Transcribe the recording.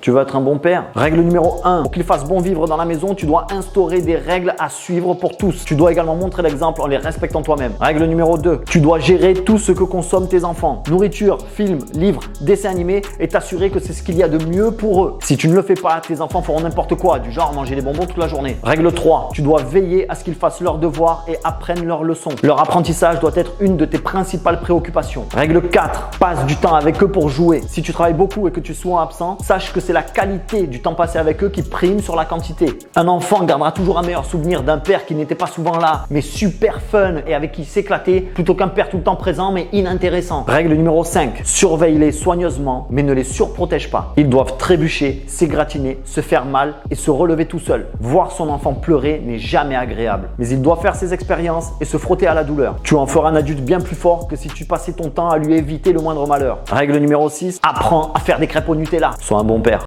Tu veux être un bon père? Règle numéro 1. Pour qu'il fasse bon vivre dans la maison, tu dois instaurer des règles à suivre pour tous. Tu dois également montrer l'exemple en les respectant toi-même. Règle numéro 2. Tu dois gérer tout ce que consomment tes enfants. Nourriture, films, livres, dessins animés et t'assurer que c'est ce qu'il y a de mieux pour eux. Si tu ne le fais pas, tes enfants feront n'importe quoi, du genre manger des bonbons toute la journée. Règle 3. Tu dois veiller à ce qu'ils fassent leurs devoirs et apprennent leurs leçons. Leur apprentissage doit être une de tes principales préoccupations. Règle 4. Passe du temps avec eux pour jouer. Si tu travailles beaucoup et que tu sois absent, sache que c'est la qualité du temps passé avec eux qui prime sur la quantité. Un enfant gardera toujours un meilleur souvenir d'un père qui n'était pas souvent là, mais super fun et avec qui s'éclater, plutôt qu'un père tout le temps présent mais inintéressant. Règle numéro 5. Surveille-les soigneusement, mais ne les surprotège pas. Ils doivent trébucher, s'égratiner, se faire mal et se relever tout seul. Voir son enfant pleurer n'est jamais agréable, mais il doit faire ses expériences et se frotter à la douleur. Tu en feras un adulte bien plus fort que si tu passais ton temps à lui éviter le moindre malheur. Règle numéro 6. Apprends à faire des crêpes au Nutella. Sois un bon père.